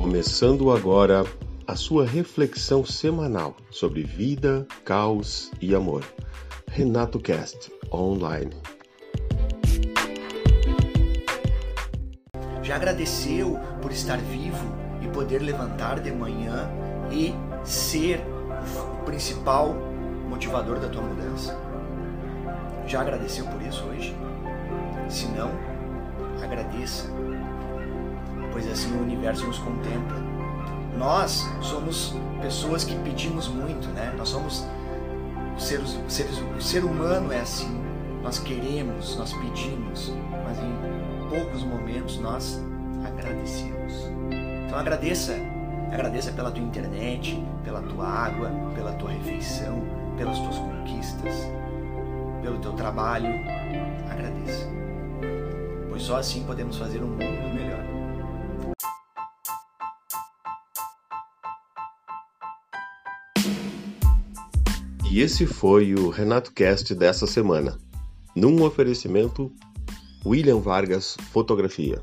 Começando agora a sua reflexão semanal sobre vida, caos e amor. Renato Cast Online. Já agradeceu por estar vivo e poder levantar de manhã e ser o principal motivador da tua mudança? Já agradeceu por isso hoje? Se não, agradeça, pois assim o universo nos contempla. Nós somos pessoas que pedimos muito, né? Nós somos seres, seres, o ser humano é assim. Nós queremos, nós pedimos, mas em poucos momentos nós agradecemos. Então agradeça, agradeça pela tua internet, pela tua água, pela tua refeição, pelas tuas conquistas, pelo teu trabalho. Agradeça. Pois só assim podemos fazer um mundo melhor. E esse foi o Renato Cast dessa semana, num oferecimento William Vargas Fotografia.